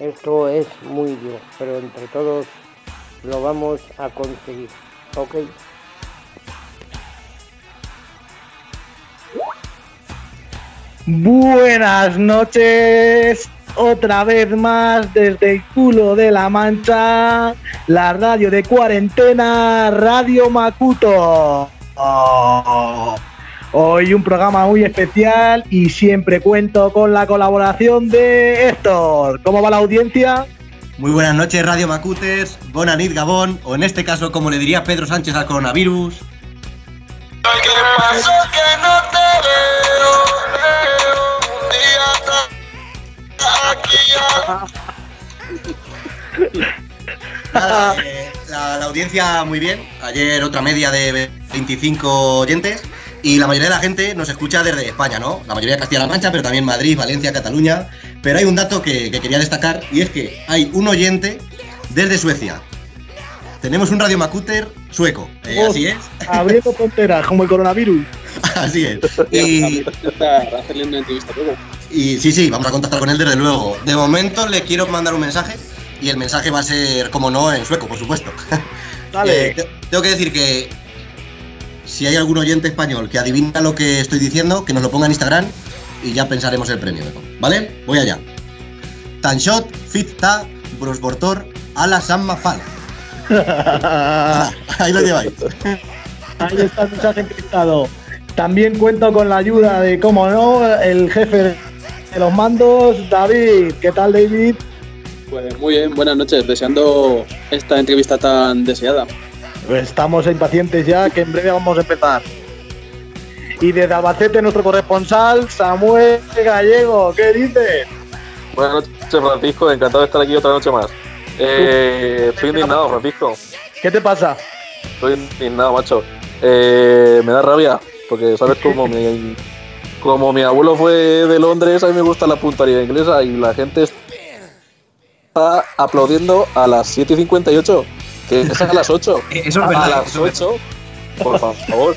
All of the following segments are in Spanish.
Esto es muy duro, pero entre todos lo vamos a conseguir. ¿Ok? Buenas noches, otra vez más desde el culo de la mancha, la radio de cuarentena, Radio Macuto. Oh. Hoy un programa muy especial y siempre cuento con la colaboración de Héctor. ¿Cómo va la audiencia? Muy buenas noches, Radio Macutes, Bonanit Gabón, o en este caso, como le diría Pedro Sánchez al coronavirus. ¿Qué pasó que no te veo? Nada, eh, la, la audiencia muy bien. Ayer otra media de 25 oyentes. Y la mayoría de la gente nos escucha desde España, ¿no? La mayoría de Castilla-La Mancha, pero también Madrid, Valencia, Cataluña. Pero hay un dato que, que quería destacar y es que hay un oyente desde Suecia. Tenemos un Radio Macuter sueco, eh, Oh, así es. Abriendo fronteras, como el coronavirus. Así es. Y, hacerle una entrevista luego. y sí, sí, vamos a contactar con él desde luego. De momento le quiero mandar un mensaje y el mensaje va a ser, como no, en sueco, por supuesto. Dale. Eh, te- tengo que decir que si hay algún oyente español que adivina lo que estoy diciendo, que nos lo ponga en Instagram y ya pensaremos el premio. ¿Vale? Voy allá. Tanshot, Fitta, Brosbortor, Ala Samma Fal. Ahí lo lleváis. Ahí está el mensaje encriptado. También cuento con la ayuda de, como no, el jefe de los mandos, David. ¿Qué tal, David? Pues muy bien, buenas noches, deseando esta entrevista tan deseada. Pues estamos impacientes ya, que en breve vamos a empezar. Y desde Albacete, nuestro corresponsal, Samuel Gallego. ¿Qué dices? Buenas noches, Francisco. Encantado de estar aquí otra noche más. Eh, estoy indignado, Francisco. ¿Qué te pasa? Estoy indignado, macho. Eh, me da rabia, porque sabes cómo mi, como mi abuelo fue de Londres, a mí me gusta la puntualidad inglesa y la gente está aplaudiendo a las 7 y 58, que es a las 8. Eso es a verdad. las eso es 8, por favor.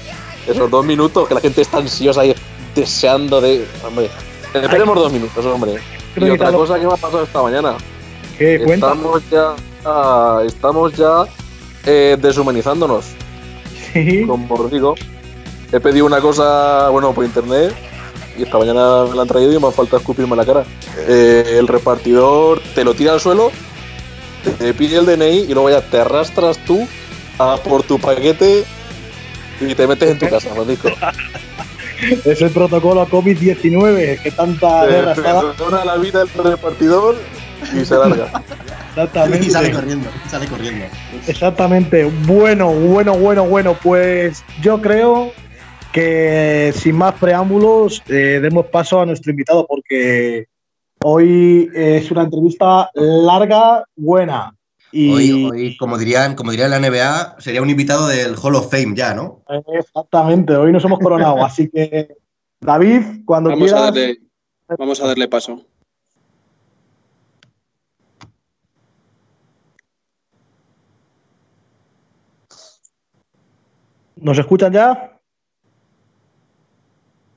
Esos dos minutos que la gente está ansiosa y deseando de. Hombre, esperemos dos minutos, hombre. Y otra cosa que me ha pasado esta mañana. ¿Qué cuenta? Estamos ya, ah, estamos ya eh, deshumanizándonos, Sí. como os digo. He pedido una cosa, bueno, por internet y esta mañana me la han traído y me ha falta escupirme la cara. Eh, el repartidor te lo tira al suelo, te pide el DNI y luego ya te arrastras tú a por tu paquete y te metes en tu casa, Francisco. Es el protocolo COVID-19 que tanta guerra está la vida el repartidor y se larga. Exactamente. Y sale corriendo, sale corriendo. Exactamente. Bueno, bueno, bueno, bueno. Pues yo creo que sin más preámbulos eh, demos paso a nuestro invitado porque hoy es una entrevista larga, buena. Y Hoy, hoy, como dirían, como diría la NBA, sería un invitado del Hall of Fame ya, ¿no? exactamente, hoy nos hemos coronado. así que, David, cuando Vamos a, quieras. darle, vamos a darle paso. ¿Nos escuchan ya?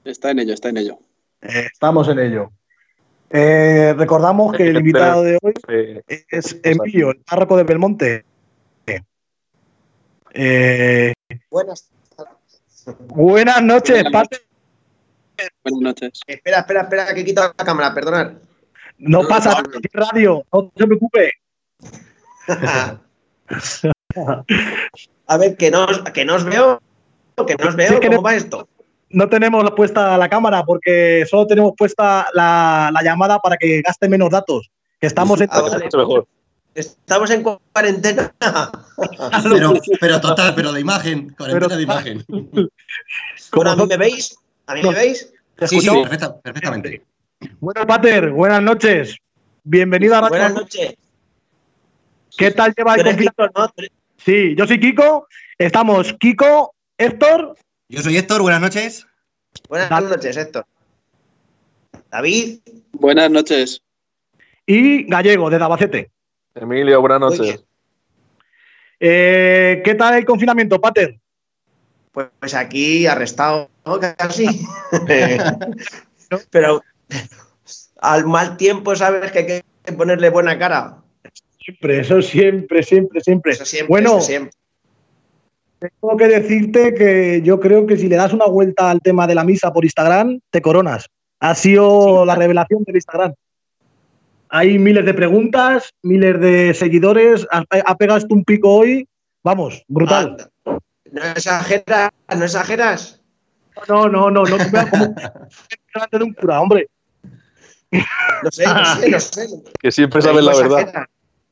Está en ello, está en ello. Estamos en ello. Eh, recordamos que el invitado de hoy es Emilio, el párroco de Belmonte. Eh, Buenas. buenas noches, Buenas Pater. Buenas noches. Espera, espera, espera, que he quitado la cámara, perdonad. No pasa nada, radio, no se preocupe. A ver, que no, os- que no os veo. Que no os veo. Sí, que ¿Cómo no- va esto? No tenemos puesta la cámara porque solo tenemos puesta la, la llamada para que gaste menos datos. Que estamos en Ah, mejor. Estamos en cuarentena. Pero, pero total, pero de imagen, cuarentena Pero- de imagen. Bueno, ¿a mí me veis? ¿A mí me veis? ¿Te Sí, sí, perfecta- perfectamente. Bueno, Pater, buenas noches. Bienvenido a Radio Buenas noches. ¿Qué tal lleva el Sí, yo soy Kiko. Estamos Kiko, Héctor. Yo soy Héctor, buenas noches. Buenas noches, Héctor. David. Buenas noches. y Gallego, de Dabacete. Emilio, buenas noches. Eh, ¿Qué tal el confinamiento, Pater? Pues, pues aquí arrestado, ¿no? casi. Pero al mal tiempo sabes que hay que ponerle buena cara. Siempre, eso siempre, siempre, siempre. Eso siempre, bueno, eso siempre. Tengo que decirte que yo creo que si le das una vuelta al tema de la misa por Instagram, te coronas. Ha sido la revelación del Instagram. Hay miles de preguntas, miles de seguidores. Ha, pegado un pico hoy. Vamos, brutal. Ah, no exageras, no exageras. No, no, no, no. como delante de un cura, hombre. No sé, no sé, no sé. Que siempre sabes la no verdad.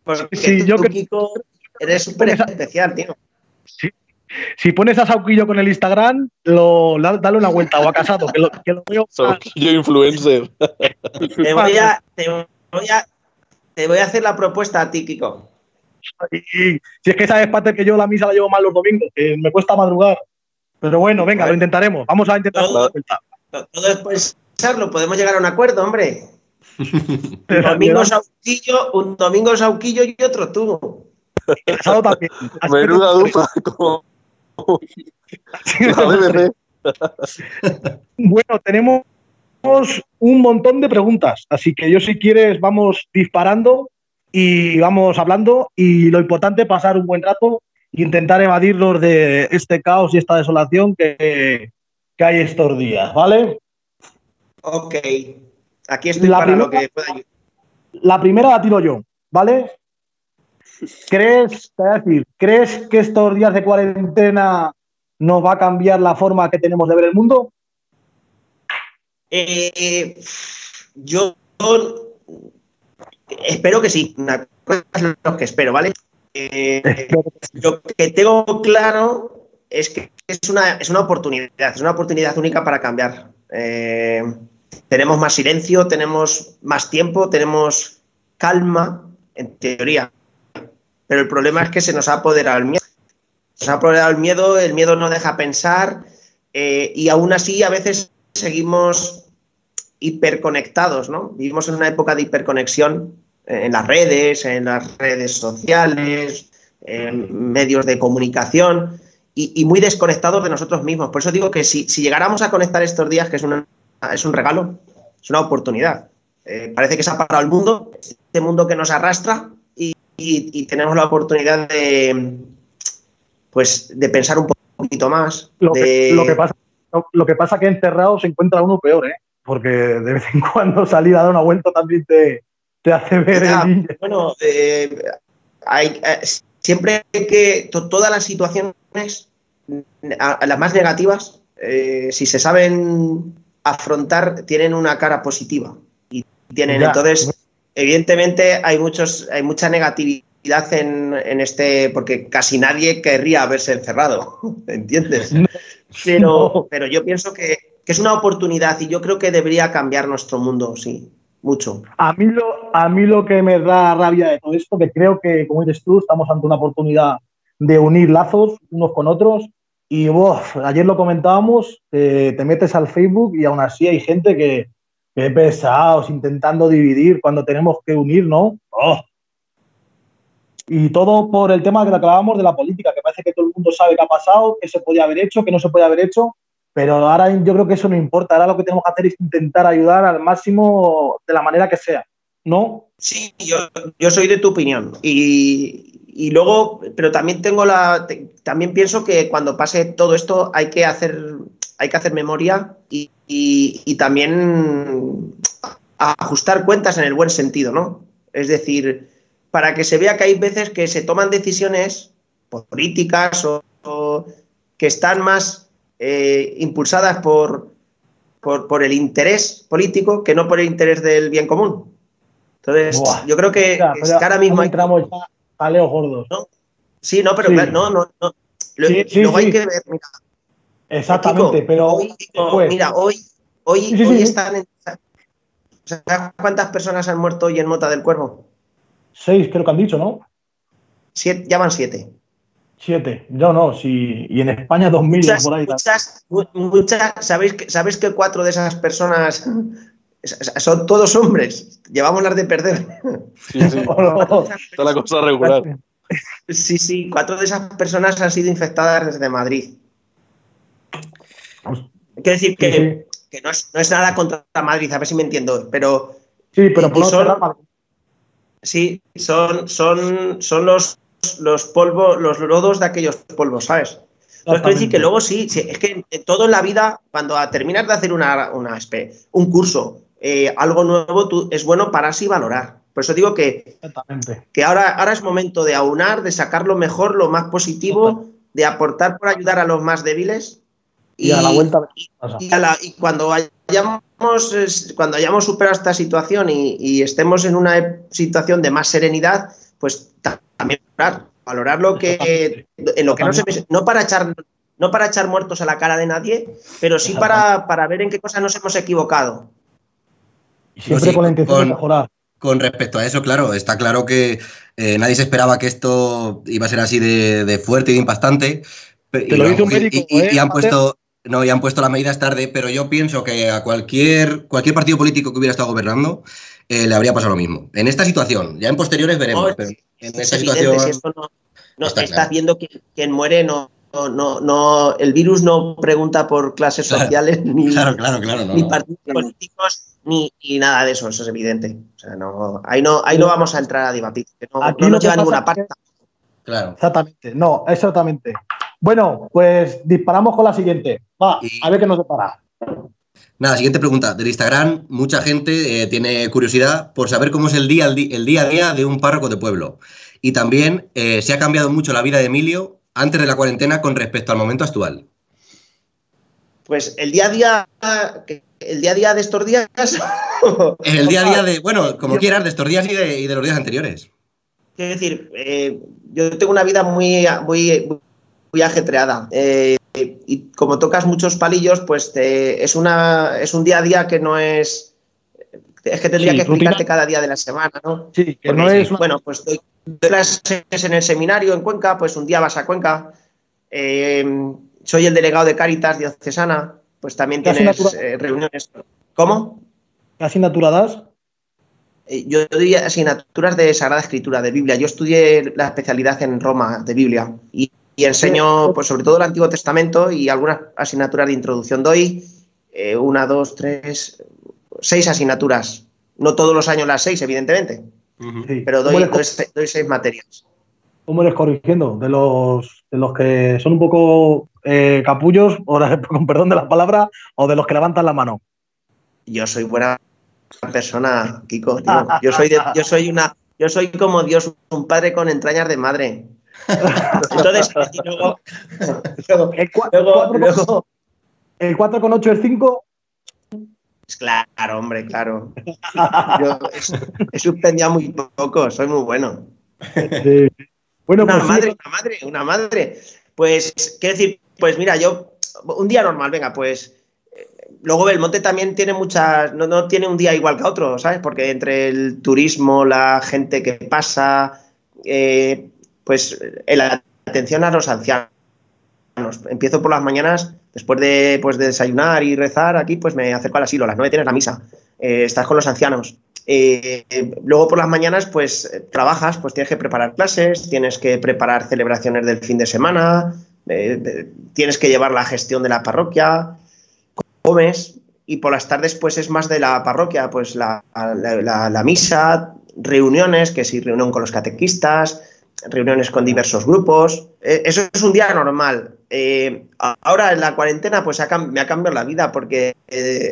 Porque Sí, yo Kiko, eres súper especial, tío. Si pones a Sauquillo con el Instagram, lo, dale una vuelta o a casado, que lo, que lo veo. Yo influencer. Te voy a, te voy a, te voy a hacer la propuesta a ti, Kiko. Y si es que sabes, Pater, que yo la misa la llevo mal los domingos, que me cuesta madrugar. Pero bueno, venga, lo intentaremos. Vamos a intentar Todo-. Todo es pensarlo, podemos llegar a un acuerdo, hombre. Un Pero domingo Sauquillo, un domingo Sauquillo y otro tú. casado también. Menuda dupla. como. Bueno, tenemos un montón de preguntas, así que yo si quieres vamos disparando y vamos hablando y lo importante es pasar un buen rato e intentar evadirnos de este caos y esta desolación que, que hay estos días, ¿vale? Ok. Aquí estoy La para primera- lo que pueda ayudar. La primera la tiro yo, ¿vale? ¿Crees, te voy a decir, ¿crees que estos días de cuarentena nos va a cambiar la forma que tenemos de ver el mundo? Eh, yo espero que sí. Una cosa es lo que espero, ¿vale? Eh, lo que tengo claro es que es una, es una oportunidad, es una oportunidad única para cambiar. Eh, tenemos más silencio, tenemos más tiempo, tenemos calma, en teoría. Pero el problema es que se nos ha apoderado el miedo. Se nos ha apoderado el miedo, el miedo no deja pensar eh, y aún así a veces seguimos hiperconectados, ¿no? Vivimos en una época de hiperconexión eh, en las redes, en las redes sociales, en medios de comunicación y, muy desconectados de nosotros mismos. Por eso digo que si, si llegáramos a conectar estos días, que es, una, es un regalo, es una oportunidad. Eh, parece que se ha parado el mundo, este mundo que nos arrastra y, y- tenemos la oportunidad de, pues, de pensar un poquito más. Lo que, de- lo que pasa, lo, que pasa que encerrado se encuentra uno peor, ¿eh? Porque de vez en cuando salir a dar una vuelta también te, te hace ver Ya, el. Bueno, eh, hay, eh, siempre que to- todas las situaciones, a- a las más negativas, eh, si se saben afrontar, tienen una cara positiva. Y tienen, Ya. entonces, evidentemente hay muchos, hay mucha negatividad en, en este, porque casi nadie querría haberse encerrado, ¿entiendes? Pero, No. pero yo pienso que, que es una oportunidad y yo creo que debería cambiar nuestro mundo, sí, mucho. A mí, lo, a mí lo que me da rabia de todo esto, que creo que, como dices tú, estamos ante una oportunidad de unir lazos unos con otros. Y uf, ayer lo comentábamos, eh, te metes al Facebook y aún así hay gente que, que pesados, intentando dividir cuando tenemos que unir, ¿no? Oh. Y todo por el tema que hablábamos de la política, que parece que todo el mundo sabe qué ha pasado, qué se podía haber hecho, qué no se podía haber hecho, pero ahora yo creo que eso no importa. Ahora lo que tenemos que hacer es intentar ayudar al máximo de la manera que sea, ¿no? Sí, yo soy de tu opinión. Y, y luego, pero también tengo la. también pienso que cuando pase todo esto hay que hacer, hay que hacer memoria y, y- y también ajustar cuentas en el buen sentido, ¿no? Es decir, para que se vea que hay veces que se toman decisiones políticas o, o que están más eh, impulsadas por, por, por el interés político que no por el interés del bien común. Entonces, Buah. yo creo que, ahora mismo hay entramos ya a Leo gordos. Sí, no, pero Sí. claro, no, no, no. Lo- Sí, sí, luego sí. hay que ver, mira, Exactamente, Kiko, pero hoy, pues, mira, hoy, hoy, hoy están en- ¿Sabes cuántas personas han muerto hoy en Mota del Cuervo? seis creo que han dicho, ¿no? Siete, ya van siete. Siete. Yo no, sí. Y en España 2000 Muchas, por ahí. muchas, mu- muchas- ¿sabéis, que, ¿Sabéis que cuatro de esas personas son todos hombres? Llevamos las de perder. Sí, sí. Está la cosa regular. Sí, sí, cuatro de esas personas han sido infectadas desde Madrid. Quiero decir que, Sí, sí. que no, es, no es nada contra Madrid, a ver si me entiendo, pero Sí, pero por son- sí, son, son, son los, los polvos, los lodos de aquellos polvos, ¿sabes? Entonces, quiero decir que luego sí, sí, es que en todo en la vida, cuando terminas de hacer una, una un curso, eh, algo nuevo, tú, es bueno para así valorar. Por eso digo que, que ahora, ahora es momento de aunar, de sacar lo mejor, lo más positivo, de aportar por ayudar a los más débiles. Y, a la vuelta pasa. y, a la- y cuando hayamos cuando hayamos superado esta situación y, y estemos en una situación de más serenidad, pues ta- también valorar, valorar lo que en lo que no se no para echar no para echar muertos a la cara de nadie, pero sí para, para ver en qué cosas nos hemos equivocado. Siempre sí, con la intención con- de mejorar. Con respecto a eso, claro, está claro que eh, nadie se esperaba que esto iba a ser así de, de fuerte y de impactante. Te y lo dice un médico, y, ¿eh, y han puesto. No, y han puesto las medidas tarde, pero yo pienso que a cualquier, cualquier partido político que hubiera estado gobernando eh, le habría pasado lo mismo. En esta situación, ya en posteriores veremos, No, pero en es esta evidente, situación. si esto no, no está estás claro. viendo que quien muere no, no, no, no- el virus no pregunta por clases Claro, sociales ni, Claro, claro, claro. no, ni no. partidos políticos, ni, ni nada de eso, eso es evidente. O sea, no, ahí, no, ahí no vamos a entrar a debatir, que no, Aquí no nos lleva a ninguna que- parte. Claro. Exactamente. No, exactamente. Bueno, pues disparamos con la siguiente. Va, Y- a ver qué nos depara. Nada, siguiente pregunta. Del Instagram, mucha gente eh, tiene curiosidad por saber cómo es el día, el, el día a día de un párroco de pueblo. Y también eh, se ha cambiado mucho la vida de Emilio antes de la cuarentena con respecto al momento actual. Pues el día a día, el día a día de estos días. El día a día de, bueno, como quieras, de estos días y de, y de los días anteriores. Quiero decir, eh, yo tengo una vida muy, muy, muy ajetreada. eh, y como tocas muchos palillos, pues te- es, una, es un día a día que no es. Es que tendría Sí, que explicarte rutina. cada día de la semana, ¿no? Sí, que Porque, no es Bueno, pues doy, doy clases en el seminario en Cuenca, pues un día vas a Cuenca. Eh, soy el delegado de Cáritas diocesana, pues también ¿Qué tienes eh, reuniones. ¿Cómo? ¿Qué asignatura das? Eh, Yo doy asignaturas de Sagrada Escritura, de Biblia. Yo estudié la especialidad en Roma de Biblia y, y enseño, pues sobre todo el Antiguo Testamento y algunas asignaturas de introducción. Doy eh, una, dos, tres, seis asignaturas. No todos los años las seis, evidentemente, pero ¿Cómo doy, eres, doy se- doy seis materias. Cómo eres corrigiendo? De los, de los que son un poco eh, capullos, o con perdón de la palabra, o de los que levantan la mano. Yo soy buena persona, Kiko. tío. Yo soy, de- yo soy una, yo soy como Dios, un padre con entrañas de madre. Entonces, y luego, luego, El, cua- luego- cuatro con- luego- el 4 con 8 es 5. Pues Claro, hombre, claro. Yo he, he suspendido muy poco, soy muy bueno. Bueno, Una pues sí, madre, una madre, una madre. Pues, quiero decir, pues mira, yo, un día normal, venga, pues. eh, Luego Belmonte también tiene muchas, no, no tiene un día igual que otro, ¿sabes? Porque entre el turismo, la gente que pasa, eh, pues eh, la atención a los ancianos. Empiezo por las mañanas, después de, pues, de desayunar y rezar aquí, pues me acerco al asilo, a las nueve tienes la misa, eh, estás con los ancianos. Eh, luego por las mañanas, pues eh, trabajas, pues tienes que preparar clases, tienes que preparar celebraciones del fin de semana, eh, tienes que llevar la gestión de la parroquia, comes y por las tardes pues es más de la parroquia, pues la, la- misa, reuniones, que si reunión con los catequistas, reuniones con diversos grupos. Eso es un día normal. Ahora en la cuarentena pues me ha cambiado la vida porque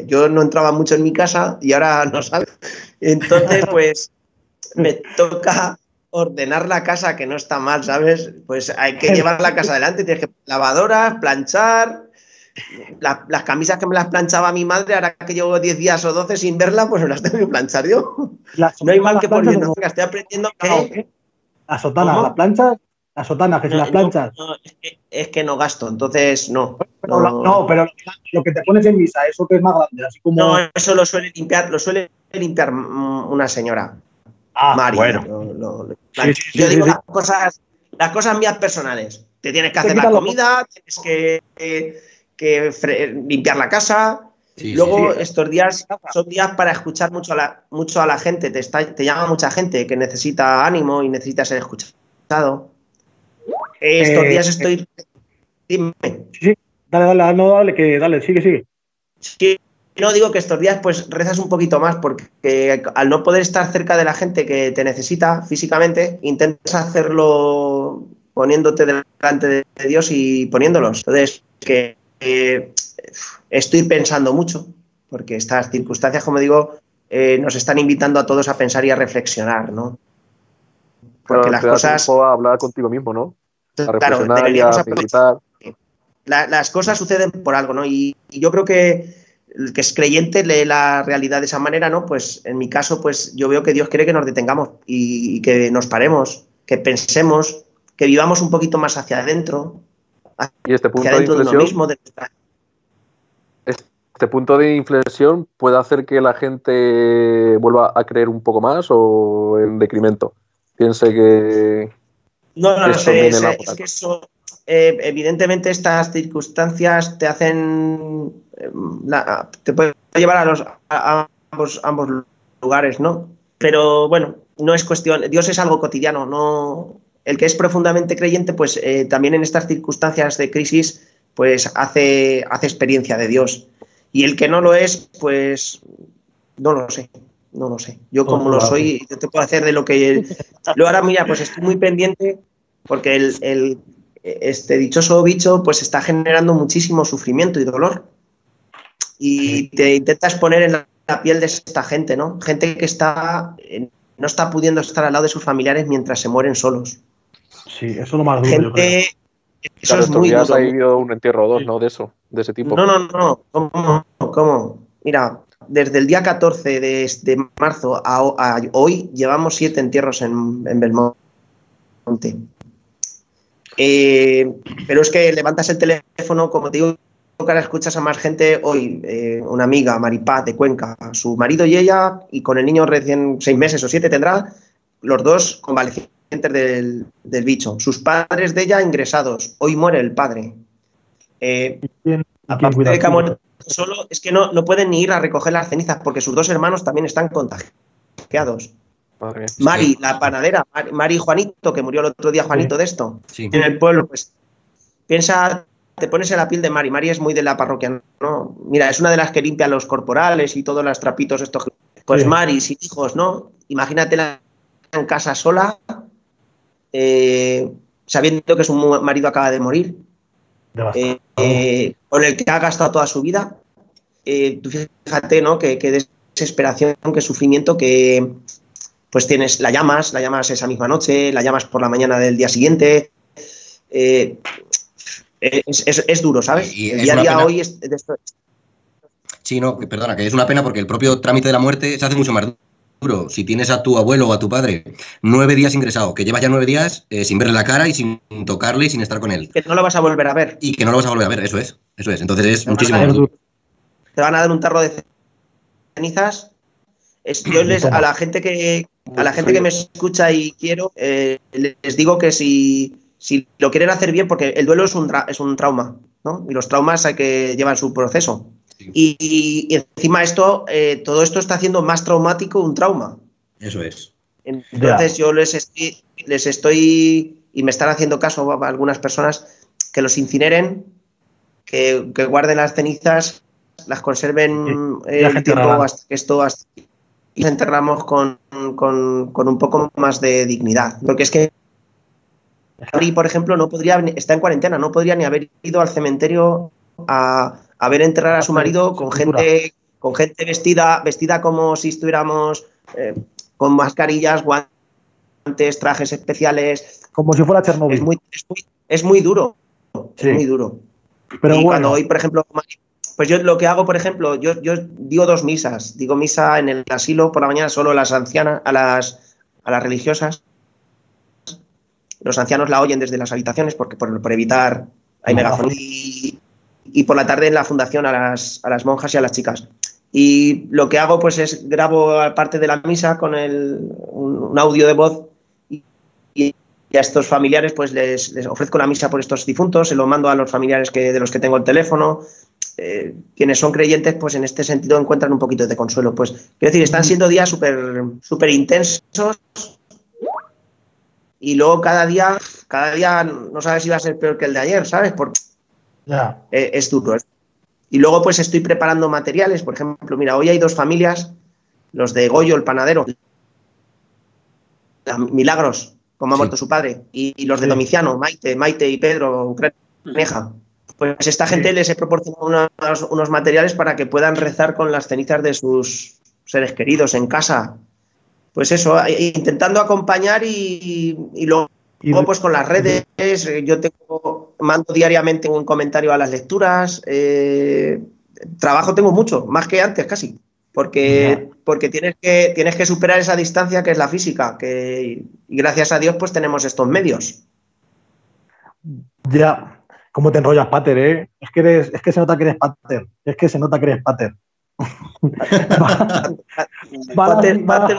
yo no entraba mucho en mi casa y ahora no salgo. Entonces pues me toca ordenar la casa que no está mal, ¿sabes? Pues hay que llevar la casa adelante, tienes que lavadoras, planchar, la- las camisas que me las planchaba mi madre, ahora que llevo 10 días o 12 sin verla, pues me las tengo que planchar yo. No hay mal que por bien, no, venga, estoy aprendiendo que... Las sotanas, ¿Cómo? las planchas, las sotanas, que si No, las planchas. no, es, que, es que no gasto, entonces no. Pero la- No, no, pero lo que te pones en misa, eso que es más grande, así como. No, eso lo suele limpiar, lo suele limpiar mm, una señora, ah, Mari. bueno. lo- lo- lo- Sí, sí, sí, yo sí, digo sí. las cosas, las cosas mías personales. Te tienes que hacer la comida, tienes que, que- limpiar la casa. Sí, Luego, sí, sí. estos días son días para escuchar mucho a la, mucho a la gente. Te, está- te llama mucha gente que necesita ánimo y necesita ser escuchado. Estos Eh, días estoy. Dime. Sí, dale, dale, no, dale, que dale, sigue, sigue. Sí, no digo que estos días pues rezas un poquito más porque al no poder estar cerca de la gente que te necesita físicamente, intentas hacerlo poniéndote delante de Dios y poniéndolos. Entonces, que eh, estoy pensando mucho porque estas circunstancias, como digo, eh, nos están invitando a todos a pensar y a reflexionar, ¿no? Porque Claro, las te da cosas, a hablar contigo mismo, ¿no? A claro, a meditar. la- las cosas suceden por algo, ¿no? Y, y yo creo que el que es creyente lee la realidad de esa manera, ¿no? Pues en mi caso, pues yo veo que Dios quiere que nos detengamos y, y que nos paremos, que pensemos, que vivamos un poquito más hacia adentro, Y este punto hacia de adentro de uno mismo. de nuestra- este punto de inflexión puede hacer que la gente vuelva a creer un poco más o en decremento. Piense que No, no Esto sé, es, que eso, eh, evidentemente estas circunstancias te hacen, la- te puede llevar a, los, a, ambos, ambos lugares, ¿no? Pero bueno, no es cuestión, Dios es algo cotidiano, no, el que es profundamente creyente, pues eh, también en estas circunstancias de crisis, pues hace, hace experiencia de Dios. Y el que no lo es, pues no lo sé, no lo sé. Yo como lo soy, yo te puedo hacer de lo que... Luego ahora, mira, pues estoy muy pendiente porque el, el- este dichoso bicho pues está generando muchísimo sufrimiento y dolor. Y te intentas poner en la, piel de esta gente, ¿no? Gente que está eh, no está pudiendo estar al lado de sus familiares mientras se mueren solos. Sí, eso es lo más duro, yo creo. Gente... Eso claro, es muy duro. un entierro o dos, ¿no? De eso, de ese tipo. No, no, no. ¿Cómo? ¿Cómo? Mira, desde el día 14 de, de marzo a, a hoy llevamos siete entierros en, en Belmonte. Eh, pero es que levantas el teléfono, como te digo, que ahora escuchas a más gente hoy, eh, una amiga, Maripaz de Cuenca, su marido y ella, y con el niño recién seis meses o siete tendrá, los dos convalecientes del, del bicho. Sus padres de ella ingresados. Hoy muere el padre. Eh, ¿Quién- Aparte cuida de que ha tú? muerto solo, es que no, no pueden ni ir a recoger las cenizas porque sus dos hermanos también están contagiados. Madre. Mari, la panadera, Mari, Juanito, que murió el otro día Juanito de esto, Sí. en el pueblo, pues piensa, te pones en la piel de Mari. Mari es muy de la parroquia, ¿no? Mira, es una de las que limpia los corporales y todos los trapitos estos. Pues Sí. Mari, sin hijos, ¿no? Imagínatela en casa sola, eh, sabiendo que su marido acaba de morir eh, eh, con el que ha gastado toda su vida. Eh, tú fíjate, ¿no? Que, que desesperación, que sufrimiento, que pues tienes, la llamas, la llamas esa misma noche, la llamas por la mañana del día siguiente. Eh, es, es- es duro, ¿sabes? Y el día a día pena. hoy es Sí, no, perdona, que es una pena porque el propio trámite de la muerte se hace mucho más duro. Si tienes a tu abuelo o a tu padre nueve días ingresado, que llevas ya nueve días eh, sin verle la cara y sin tocarle y sin estar con él. que no lo vas a volver a ver. Y que no lo vas a volver a ver, eso es. Eso es. Entonces es Te muchísimo más duro. Te van a dar un tarro de cenizas. Es- yo les, a la gente que a la gente que me escucha y quiero, eh, les digo que si, si lo quieren hacer bien, porque el duelo es un, tra- es un trauma, ¿no? Y los traumas hay que llevar su proceso. Sí. Y, y- y encima esto, eh, todo esto está haciendo más traumático un trauma. Eso es. Entonces yo les estoy, les estoy, y me están haciendo caso a algunas personas, que los incineren, que, que guarden las cenizas, las conserven Sí, eh, el tiempo rara. hasta que esto hasta- y enterramos con, con- con un poco más de dignidad. Porque es que Mari, por ejemplo, no podría, está en cuarentena, no podría ni haber ido al cementerio a, a ver enterrar a su marido con gente, con gente vestida, vestida como si estuviéramos eh, con mascarillas, guantes, trajes especiales. Como si fuera Chernobyl. Es muy, es muy, es muy duro. Sí. Es muy duro. Pero y bueno, cuando hoy, por ejemplo, pues yo lo que hago, por ejemplo, yo, yo digo dos misas. Digo misa en el asilo por la mañana solo a las ancianas, a las, a las religiosas. Los ancianos la oyen desde las habitaciones porque por, por evitar hay megafonía. Y, y por la tarde en la fundación a las, a las monjas y a las chicas. Y lo que hago pues es grabo parte de la misa con el, un, un audio de voz y, y a estos familiares pues les, les ofrezco la misa por estos difuntos, se lo mando a los familiares que, de los que tengo el teléfono. Eh, quienes son creyentes, pues en este sentido encuentran un poquito de consuelo. Pues quiero decir, están siendo días súper súper intensos y luego cada día, cada día no sabes si va a ser peor que el de ayer, ¿sabes? Porque Ya. eh, es duro. es- Y luego pues estoy preparando materiales, por ejemplo, mira, hoy hay dos familias, los de Goyo, el panadero, la- Milagros, como ha Sí. muerto su padre, y, y los de Sí. Domiciano, Maite, Maite y Pedro Creneja. Pues esta gente les he proporcionado unos, unos materiales para que puedan rezar con las cenizas de sus seres queridos en casa. Pues eso, eh, intentando acompañar y, y luego Y Luego, pues con las redes, eh, yo tengo, mando diariamente un comentario a las lecturas. eh, trabajo tengo mucho, más que antes casi, porque, porque tienes, que, tienes que superar esa distancia que es la física, que, y gracias a Dios pues tenemos estos medios. Ya. ¿Cómo te enrollas, Pater, eh? Es que, eres, es que se nota que eres Pater. Es que se nota que eres Pater. Va- Pater, va- pater,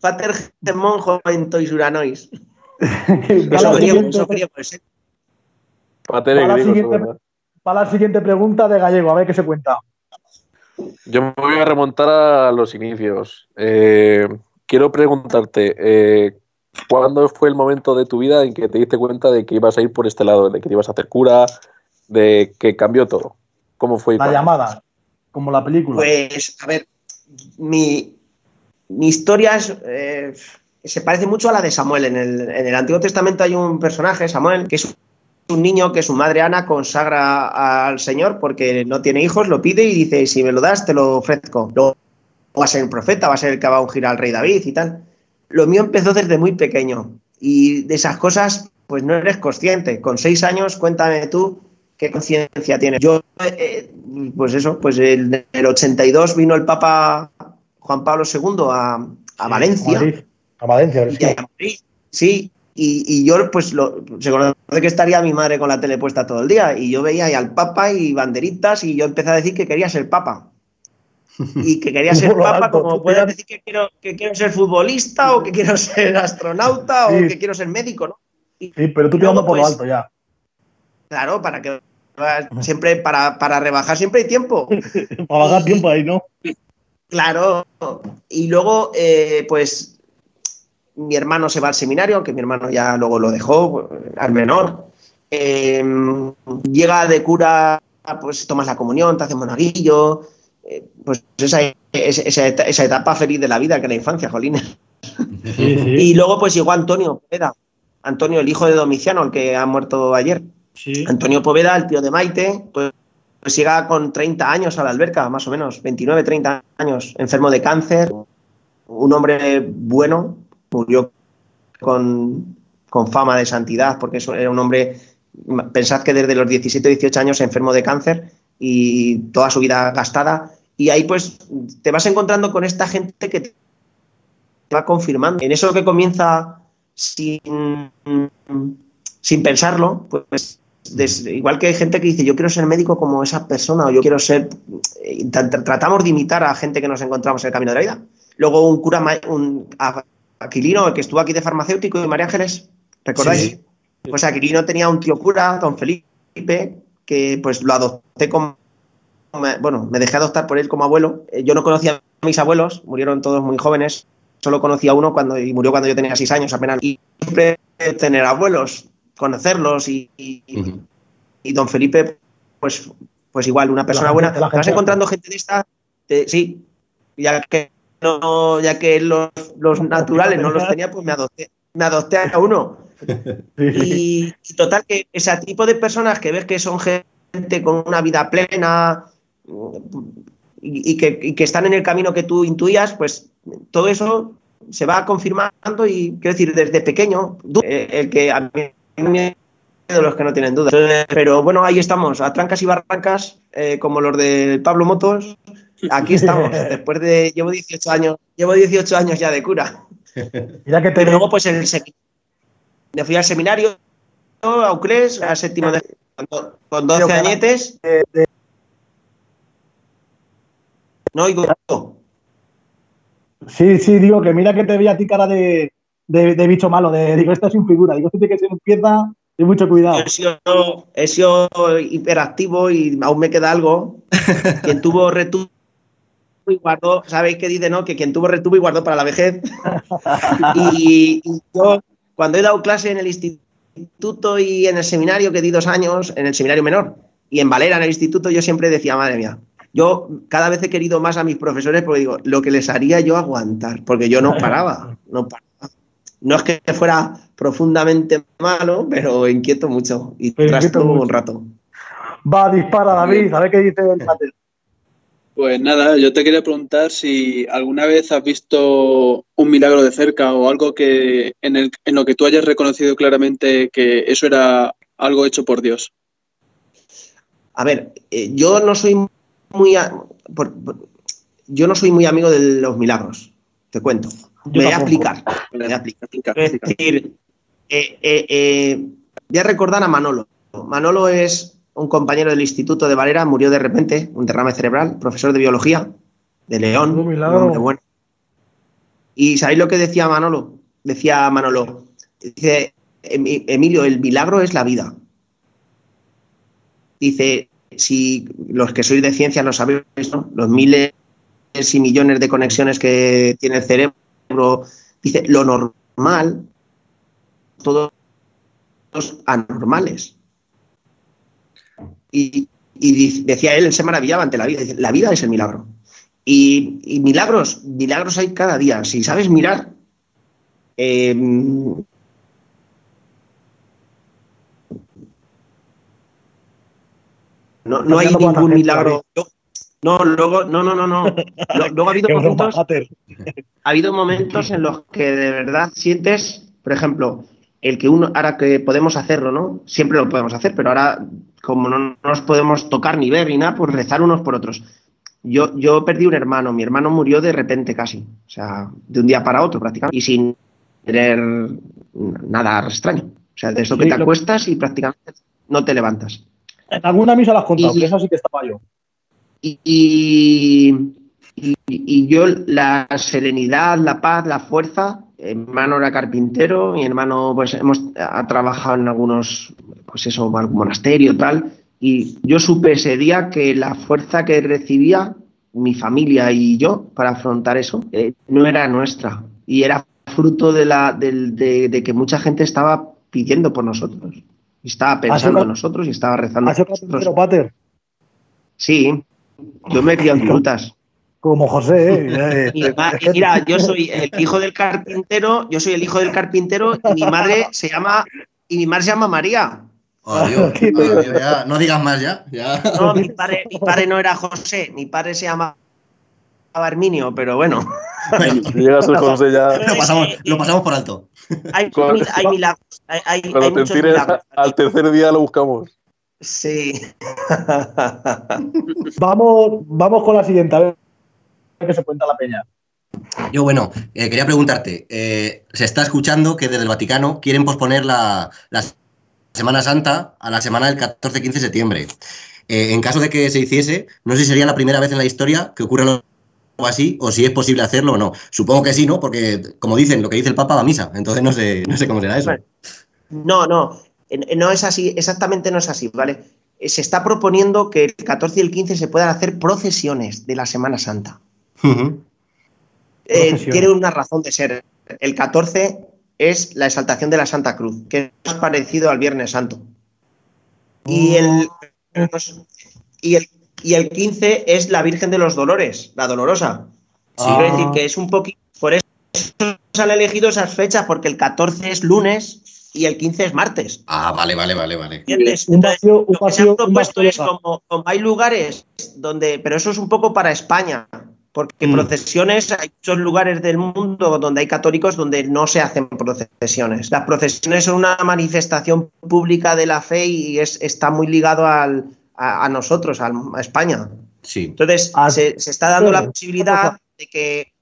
pater gemón joven tois uranois. Pater para la siguiente pregunta de Gallego, a ver qué se cuenta. Yo me voy a remontar a los inicios. Eh, quiero preguntarte, eh, ¿cuándo fue el momento de tu vida en que te diste cuenta de que ibas a ir por este lado, de que te ibas a hacer cura, de que cambió todo? ¿Cómo fue? La llamada, como la película. Pues, a ver, mi, mi historia eh, se parece mucho a la de Samuel. En el, en el Antiguo Testamento hay un personaje, Samuel, que es un niño que su madre Ana consagra al Señor porque no tiene hijos, lo pide y dice, si me lo das, te lo ofrezco. Luego va a ser el profeta, va a ser el que va a ungir al rey David y tal. Lo mío empezó desde muy pequeño y de esas cosas, pues no eres consciente. Con seis años, cuéntame tú qué conciencia tienes. Yo, eh, pues eso, pues en el 82 vino el Papa Juan Pablo II a, a Valencia. A Valencia, a Madrid, Sí, y, y yo, pues, lo, se conoce que estaría mi madre con la tele puesta todo el día, y yo veía ahí al Papa y banderitas, y yo empecé a decir que quería ser Papa. Y que quería ser Papa, alto, como puedes decir que quiero, que quiero ser futbolista, o que quiero ser astronauta, Sí. o que quiero ser médico, ¿no? Y, Sí, pero tú tirando luego, por lo pues, alto ya. Claro, para que siempre, para, para rebajar siempre hay tiempo. Para bajar tiempo ahí, ¿no? Claro. Y luego, eh, pues, mi hermano se va al seminario, aunque mi hermano ya luego lo dejó, al menor. Eh, llega de cura, pues tomas la comunión, te haces monaguillo. eh, pues esa, esa, esa eta- esa etapa feliz de la vida que es la infancia. Sí, sí. Y luego, pues llegó Antonio Poveda. Antonio, el hijo de Domiciano, el que ha muerto ayer. Antonio Poveda, el tío de Maite, pues, pues llega con 30 años a la alberca, más o menos, 29, 30 años, enfermo de cáncer, un hombre bueno, murió con, con fama de santidad, porque era un hombre, pensad que desde los 17, 18 años enfermo de cáncer y toda su vida gastada, y ahí pues te vas encontrando con esta gente que te va confirmando. En eso que comienza sin, sin pensarlo, pues des- igual que hay gente que dice yo quiero ser médico como esa persona o yo quiero ser eh, tra- tra- tratamos de imitar a gente que nos encontramos en el camino de la vida. Luego un cura un Aquilino el que estuvo aquí de farmacéutico y María Ángeles ¿recordáis? Sí. pues Aquilino tenía un tío cura don Felipe que pues lo adopté como bueno me dejé adoptar por él como abuelo. Eh, yo no conocía a mis abuelos murieron todos muy jóvenes. Solo conocí a uno cuando y murió cuando yo tenía seis años apenas. Y siempre tener abuelos conocerlos y, y- don Felipe, pues, pues igual, una persona gente- buena. de la Te vas gente- encontrando gente de esta, de- sí, ya que no, ya que los, los naturales no los tenía, pues me adopté, me adopté a uno. Y, y total que ese tipo de personas que ves que son gente con una vida plena y, y que, y que están en el camino que tú intuías, pues todo eso se va confirmando y quiero decir, desde pequeño, eh, el que a mí me de los que no tienen dudas. Pero bueno, ahí estamos, a trancas y barrancas, eh, como los de Pablo Motos. Aquí estamos, después de. Llevo 18 años, llevo 18 años ya de cura. Mira que te Pero luego, pues el me fui al seminario, a Uclés, al séptimo de. con- Con 12 Pero, añetes. No oigo. Sí, sí, digo que mira que te veía a ti cara de, de, de bicho malo, de digo, esta es un figura, digo, esto tiene que ser un pieza de mucho cuidado. Yo he sido, he sido hiperactivo y aún me queda algo. Quien tuvo retuvo y guardó, ¿sabéis qué dice, no? Que quien tuvo retuvo y guardó para la vejez. Y, y yo, cuando he dado clase en el instituto y en el seminario, que di dos años, en el seminario menor, y en Valera, en el instituto, yo siempre decía, madre mía, yo cada vez he querido más a mis profesores porque digo, lo que les haría yo aguantar, porque yo no paraba, no paraba. No es que fuera profundamente malo, pero inquieto mucho y inquieto un rato. Va, dispara, David, a ver qué dice el Pater. Pues nada, yo te quería preguntar si alguna vez has visto un milagro de cerca o algo que en, el, en lo que tú hayas reconocido claramente que eso era algo hecho por Dios. A ver, eh, yo no soy muy a- por- por- yo no soy muy amigo de los milagros, te cuento. Yo Me voy a explicar. Me voy a explicar. Es decir, eh, eh, eh, voy a recordar a Manolo. Manolo es un compañero del Instituto de Valera, murió de repente, un derrame cerebral, profesor de biología de León. Un milagro. un hombre bueno. ¿Y sabéis lo que decía Manolo? Decía Manolo, dice, "Emi- Emilio, el milagro es la vida. Dice, si los que sois de ciencia lo sabéis, ¿no? los miles y millones de conexiones que tiene el cerebro, dice, lo normal, todos anormales. Y, decía él, él se maravillaba ante la vida, dice, la vida es el milagro. Y, y milagros, milagros hay cada día. Si sabes mirar, eh, no, no hay ningún milagro. No, luego, no, no, no, no. Luego ha habido momentos ha habido momentos en los que de verdad sientes, por ejemplo, el que uno, ahora que podemos hacerlo, ¿no? Siempre lo podemos hacer, pero ahora, como no nos podemos tocar ni ver ni nada, pues rezar unos por otros. Yo, yo perdí un hermano, mi hermano murió de repente casi, o sea, de un día para otro prácticamente, y sin tener nada extraño. O sea, de eso que te acuestas y prácticamente no te levantas. En alguna misa lo has contado, Y- que eso sí que estaba yo. Y, y- y- y yo la serenidad, la paz, la fuerza, mi hermano era carpintero, mi hermano pues hemos ha trabajado en algunos, pues eso, algún monasterio tal, y yo supe ese día que la fuerza que recibía mi familia y yo para afrontar eso eh, no era nuestra y era fruto de, la, del- de, de que mucha gente estaba pidiendo por nosotros. Y estaba pensando en nosotros y estaba rezando ¿Has por nosotros. Pater? Sí, yo me he criado en frutas. Como José, ¿eh? Mi ma- mira, yo soy el hijo del carpintero, yo soy el hijo del carpintero y mi madre se llama y mi madre se llama María. Adiós, adiós, ya. No digas más ya. ya. No, mi padre, mi padre no era José, mi padre se llama Herminio, pero bueno, Si llega a ser José ya. Lo pasamos, lo pasamos por alto. hay, milagros, hay, hay- hay Cuando te muchos tires milagros. al tercer día lo buscamos. Sí. Vamos, vamos con la siguiente, a ver qué se cuenta la peña. Yo, bueno, eh, quería preguntarte, eh, se está escuchando que desde el Vaticano quieren posponer la, la Semana Santa a la semana del 14-15 de septiembre. Eh, en caso de que se hiciese, no sé si sería la primera vez en la historia que ocurra algo así, o si es posible hacerlo o no. Supongo que sí, ¿no? Porque, como dicen, lo que dice el Papa va a misa, entonces no sé, no sé cómo será eso. No, no, no es así, exactamente no es así, ¿vale? Eh, Se está proponiendo que el 14 y el 15 se puedan hacer procesiones de la Semana Santa. Eh, tiene una razón de ser. El 14 es la exaltación de la Santa Cruz, que es parecido al Viernes Santo. Y el, y el, y el 15 es la Virgen de los Dolores, la Dolorosa. Sí. Quiero decir que es un poquito. Por eso se han elegido esas fechas, porque el 14 es lunes y el 15 es martes. Ah, vale, vale, vale, vale. ¿Entiendes? Un Entonces, vacío, un lo que se ha vacío, un propuesto vacío. es como, como hay lugares donde, pero eso es un poco para España, porque Mm. procesiones, hay muchos lugares del mundo donde hay católicos donde no se hacen procesiones. Las procesiones son una manifestación pública de la fe y es, está muy ligado al, a, a nosotros, al- a España. Sí. Entonces, Ah, se, se está dando la posibilidad de que,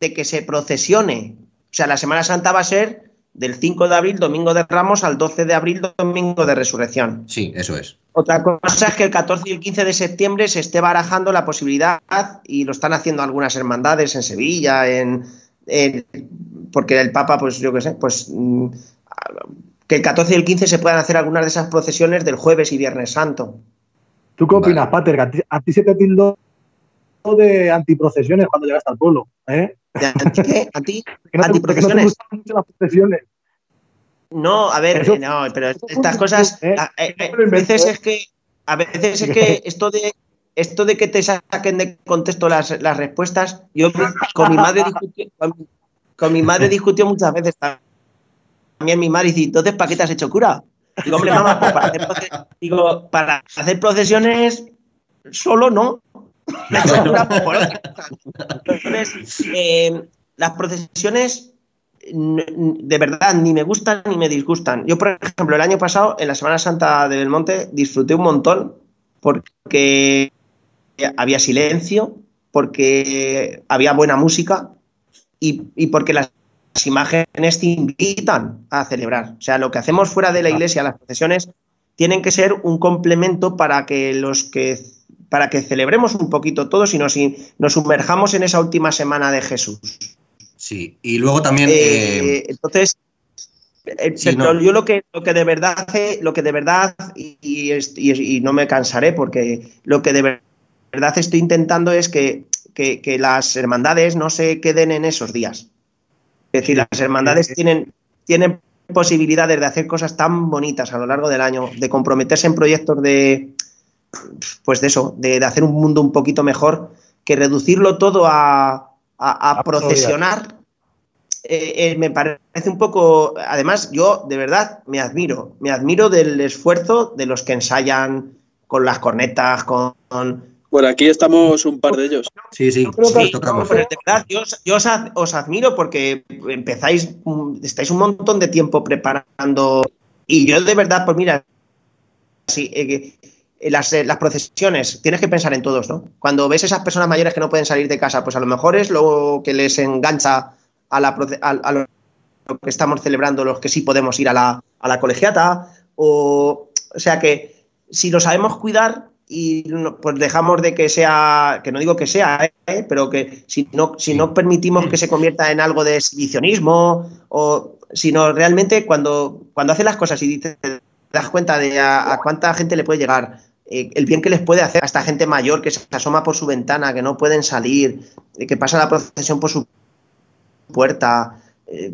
de que se procesione. O sea, la Semana Santa va a ser del 5 de abril, domingo de Ramos, al 12 de abril, domingo de Resurrección. Sí, eso es. Otra cosa es que el 14 y el 15 de septiembre se esté barajando la posibilidad, y lo están haciendo algunas hermandades en Sevilla, en, en- porque el Papa, pues yo qué sé, pues mm, que el 14 y el 15 se puedan hacer algunas de esas procesiones del jueves y viernes santo. ¿Tú qué Vale. opinas, Pater? A ti, a ti se te tildó de antiprocesiones cuando llegaste al pueblo, ¿eh? ¿Anti? Que no te, que no te ¿Antiprocesiones? gustan mucho las procesiones. No, a ver, Eso- eh, no, pero estas cosas, eh, a, eh, a veces es que, a veces es que esto de esto de que te saquen de contexto las, las respuestas, yo con mi madre discutió, con, con mi madre discutió muchas veces también mi madre dice, entonces ¿para qué te has hecho cura? Digo, hombre, mamá, pues para hacer, digo, para hacer procesiones solo no. Por otra. Entonces, eh, las procesiones de verdad ni me gustan ni me disgustan. Yo, por ejemplo, el año pasado, en la Semana Santa de Belmonte, disfruté un montón porque había silencio, porque había buena música y, y porque las imágenes te invitan a celebrar. O sea, lo que hacemos fuera de la iglesia, las procesiones, tienen que ser un complemento para que los que para que celebremos un poquito todos y nos, nos sumerjamos en esa última semana de Jesús. Sí, y luego también. Eh, eh, entonces, eh, sí, pero no. yo lo que, lo que de verdad lo que de verdad, y, no me cansaré, porque lo que de ver- verdad estoy intentando es que, que- que las hermandades no se queden en esos días. Es decir, las hermandades tienen, tienen posibilidades de hacer cosas tan bonitas a lo largo del año, de comprometerse en proyectos de, pues de eso, de, de hacer un mundo un poquito mejor, que reducirlo todo a, a- procesionar. eh, eh, me parece un poco. Además, yo de verdad me admiro. Me admiro del esfuerzo de los que ensayan con las cornetas, con. Por aquí estamos un par de ellos. sí, sí, yo creo que- nos Sí, tocamos. no, pero de verdad, yo, os, yo os ad- os admiro porque empezáis, mm, estáis un montón de tiempo preparando. Y yo de verdad, pues mira, sí, que, eh, las, eh, las procesiones, tienes que pensar en todos, ¿no? Cuando ves esas personas mayores que no pueden salir de casa, pues a lo mejor es lo que les engancha a, la, a, a lo que estamos celebrando, los que sí podemos ir a la, a la colegiata, o, o sea que si lo sabemos cuidar y pues dejamos de que sea, que no digo que sea, ¿eh? pero que si no, si no permitimos que se convierta en algo de exhibicionismo, o sino realmente cuando, cuando hace las cosas y te das cuenta de a, cuánta gente le puede llegar, eh, el bien que les puede hacer a esta gente mayor que se asoma por su ventana, que no pueden salir, eh, que pasa la procesión por su puerta, eh,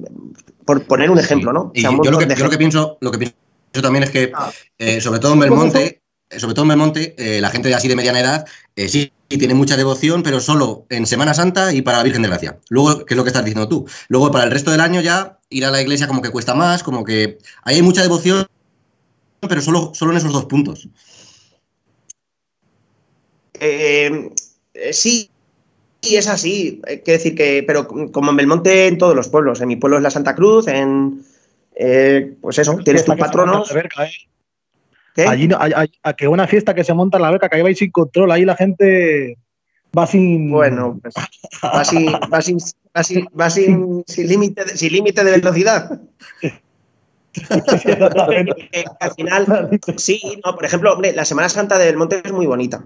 por poner un ejemplo, ¿no? O Y sea, un yo, lo que, de yo lo que ejemplos. pienso, lo que pienso también es que, Ah. eh, sobre todo en Belmonte, eh, sobre todo en Belmonte, eh, la gente así de mediana edad eh, sí tiene mucha devoción, pero solo en Semana Santa y para la Virgen de Gracia. Luego, que es lo que estás diciendo tú. Luego, para el resto del año ya ir a la iglesia como que cuesta más, como que ahí hay mucha devoción, pero solo, solo en esos dos puntos. Eh, eh, sí, sí, es así. Eh, Quiero decir que, pero como en Belmonte, en todos los pueblos. En mi pueblo es la Santa Cruz, en. eh, pues eso, tienes tus patronos. ¿eh? ¿qué? Allí, no- hay- hay- a que buena fiesta que se monta en la beca, que ahí vais sin control, ahí la gente va sin... Bueno, pues va sin, va sin, va sin, va sin- sin límite de, sin límite de velocidad. Eh, al final, sí, no, por ejemplo, hombre, la Semana Santa de Belmonte es muy bonita.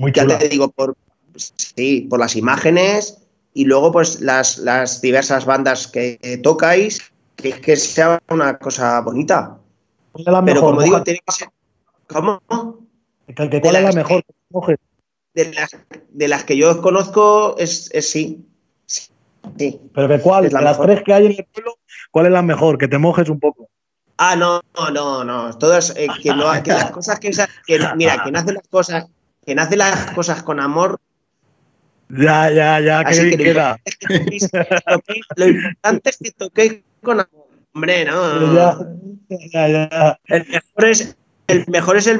Muy Ya chula. te digo, por sí, por las imágenes y luego pues las, las diversas bandas que tocáis, que, que sea una cosa bonita. ¿Cuál es Pero mejor? como digo, tiene que ser. ¿Cómo? que- que ¿Cuál es la mejor? Moje. De las, de las que yo conozco, es, es sí. Sí. sí. Pero que cuál, Es la de las tres que hay en el pueblo, ¿cuál es la mejor? Que te mojes un poco. Ah, no, no, no, no. Todas, eh, que, no, que las cosas que, que- mira, quien hace las cosas, quien hace las cosas con amor, Ya, ya, ya, qué Así bien que queda. lo importante es que toquéis con amor. Hombre, no. Ya, ya, ya. El mejor es el mejor es el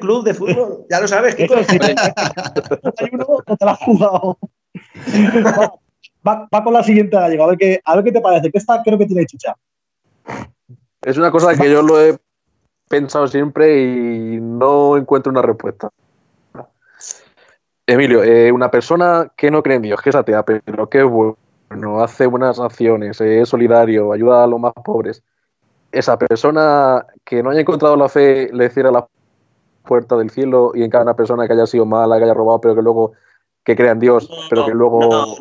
Club de fútbol. Ya lo sabes, Kiko. Hay uno que te la has jugado. Va, va- va con la siguiente gallego, a ver qué, a ver qué te parece, que esta creo que tiene chicha. Es una cosa que yo lo he pensado siempre y no encuentro una respuesta. Emilio, eh, una persona que no cree en Dios, que es atea, pero que es bueno, hace buenas acciones, eh, es solidario, ayuda a los más pobres. Esa persona que no haya encontrado la fe le cierra la puerta del cielo y en cada persona que haya sido mala, que haya robado, pero que luego que crea en Dios, pero que luego No,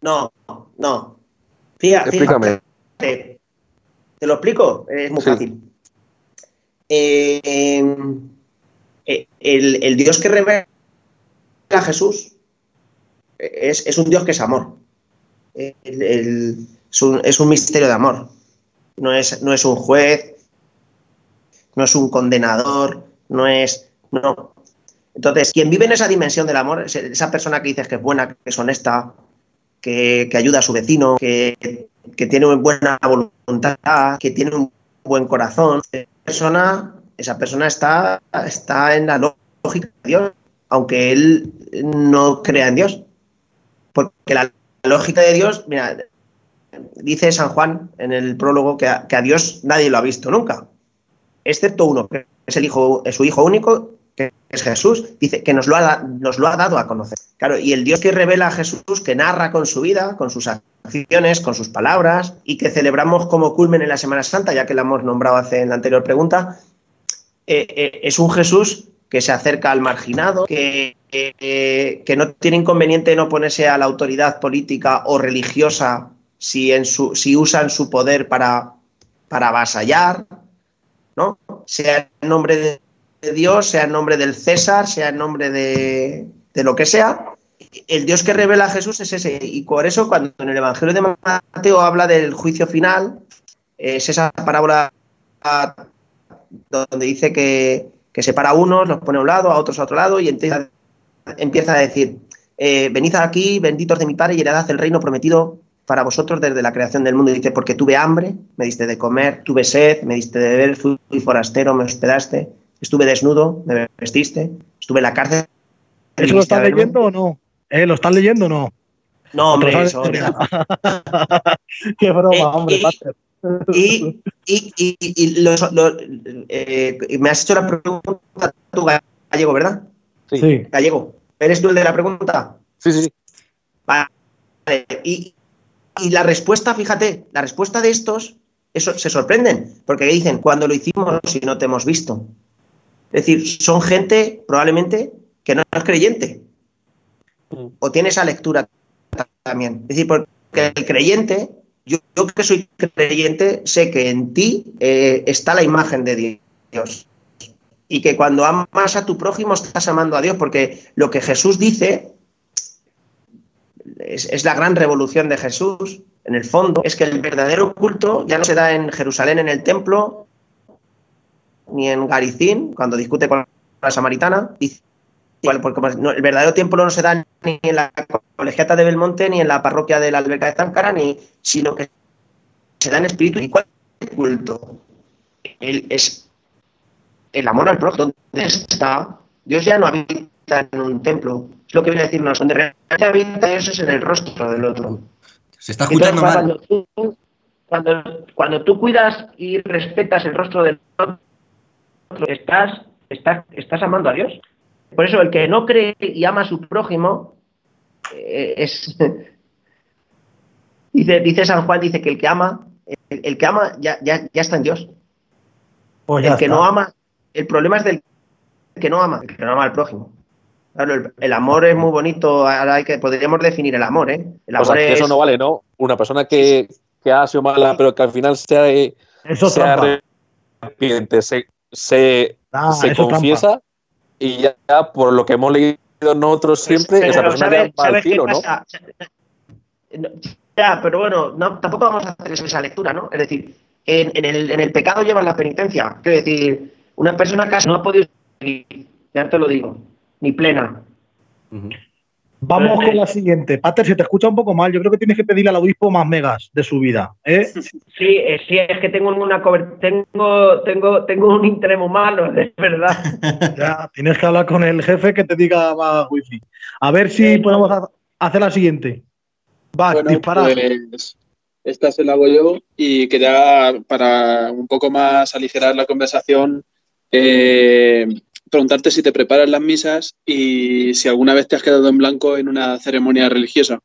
no, no, no. Fíjate, Explícame. fíjate. Te lo explico, es muy Sí. fácil. Eh, eh, el, el Dios que revela a Jesús es, es un Dios que es amor. Es, un, es un misterio de amor. No es, no es un juez, no es un condenador, no es. No. Entonces, quien vive en esa dimensión del amor, es esa persona que dices que es buena, que es honesta, que, que ayuda a su vecino, que, que tiene una buena voluntad, que tiene un buen corazón. Persona, esa persona está, está en la lógica de Dios, aunque él no crea en Dios. Porque la lógica de Dios, mira, dice San Juan en el prólogo que a, que a Dios nadie lo ha visto nunca, excepto uno, que es el hijo, es su hijo único, que es Jesús, dice que nos lo, ha, nos lo ha dado a conocer. Claro, y el Dios que revela a Jesús, que narra con su vida, con sus acciones, con sus palabras, y que celebramos como culmen en la Semana Santa, ya que la hemos nombrado hace en la anterior pregunta, eh, eh, es un Jesús que se acerca al marginado, que, que no tiene inconveniente en oponerse a la autoridad política o religiosa si, en su, si usan su poder para, para avasallar, ¿no? sea en nombre de, de Dios, sea en nombre del César, sea en nombre de, de lo que sea. El Dios que revela a Jesús es ese. Y por eso cuando en el Evangelio de Mateo habla del juicio final, es esa parábola donde dice que, que separa a unos, los pone a un lado, a otros a otro lado, y empieza, empieza a decir, eh, venid aquí, benditos de mi Padre, y heredad el reino prometido para vosotros desde la creación del mundo. Y dice, porque tuve hambre, me diste de comer, tuve sed, me diste de beber, fui, forastero, me hospedaste, estuve desnudo, me vestiste, estuve en la cárcel. ¿Eso lo estás leyendo o no? ¿Eh? ¿Lo estás leyendo o no? No, hombre, eso. Qué broma, Eh, hombre, y-. Y, y, y, los- los- eh, me has hecho la pregunta tú, Gallego, ¿verdad? Sí. Sí. Gallego, ¿eres tú el de la pregunta? Sí, sí, sí. Vale. Y, y la respuesta, fíjate, la respuesta de estos eso, se sorprenden, porque dicen, cuando lo hicimos si no te hemos visto. Es decir, son gente probablemente que no es creyente. O tiene esa lectura también. Es decir, porque el creyente, yo, que soy creyente, sé que en ti eh, está la imagen de Dios. Y que cuando amas a tu prójimo estás amando a Dios, porque lo que Jesús dice es, la gran revolución de Jesús, en el fondo, es que el verdadero culto ya no se da en Jerusalén, en el templo, ni en Garicín, cuando discute con la samaritana. Dice, porque el verdadero templo no se da ni en la colegiata de Belmonte, ni en la parroquia de la Alberca de Záncara, ni, sino que se da en espíritu. ¿Y cuál es el culto? El, es el amor al prójimo. ¿Dónde está? Dios ya no habita en un templo. Es lo que viene a decirnos. Donde realmente habita Dios es en el rostro del otro. Se está escuchando Entonces, mal. cuando, tú, cuando, cuando tú cuidas y respetas el rostro del otro, estás, estás, estás amando a Dios. Por eso el que no cree y ama a su prójimo es... dice, dice San Juan, dice que el que ama, el, el que ama ya, ya, ya está en Dios. Pues ya el que está. no ama, el problema es del que no ama, el que no ama al prójimo. Claro, el, el amor es muy bonito, ahora hay que, podríamos definir el amor, ¿eh? El O sea, amor que es... eso no vale, ¿no? Una persona que, que ha sido mala, pero que al final sea, Eso se arrepiente, se, se, Ah, se confiesa y ya, ya por lo que hemos leído nosotros siempre, Pero, esa persona ¿sabes- ya va al sabes qué filo, ¿no? Ya, pero bueno, no, tampoco vamos a hacer esa lectura, ¿no? Es decir, en, en el, en el pecado lleva la penitencia. Quiero decir, una persona que no ha podido seguir, ya te lo digo, ni plena. Vamos con la siguiente. Pater, se te escucha un poco mal. Yo creo que tienes que pedirle al obispo más megas de su vida. ¿eh? Sí, eh, sí, es que tengo una tengo, tengo, tengo un interés muy malo, es verdad. Ya, tienes que hablar con el jefe que te diga más wifi. A ver si Eh, podemos ha- hacer la siguiente. Va, Bueno, dispara. pues esta se la hago yo y quería, para un poco más aligerar la conversación, eh, preguntarte si te preparas las misas y si alguna vez te has quedado en blanco en una ceremonia religiosa.